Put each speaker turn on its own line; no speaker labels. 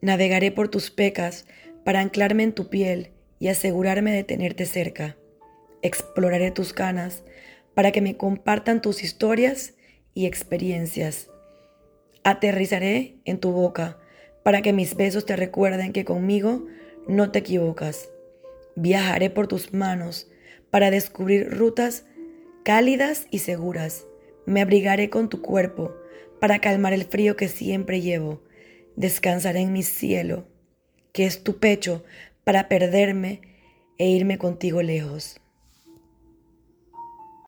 Navegaré por tus pecas para anclarme en tu piel y asegurarme de tenerte cerca. Exploraré tus canas para que me compartan tus historias y experiencias. Aterrizaré en tu boca para que mis besos te recuerden que conmigo no te equivocas. Viajaré por tus manos para descubrir rutas cálidas y seguras. Me abrigaré con tu cuerpo para calmar el frío que siempre llevo. Descansaré en mi cielo, que es tu pecho, para perderme e irme contigo lejos.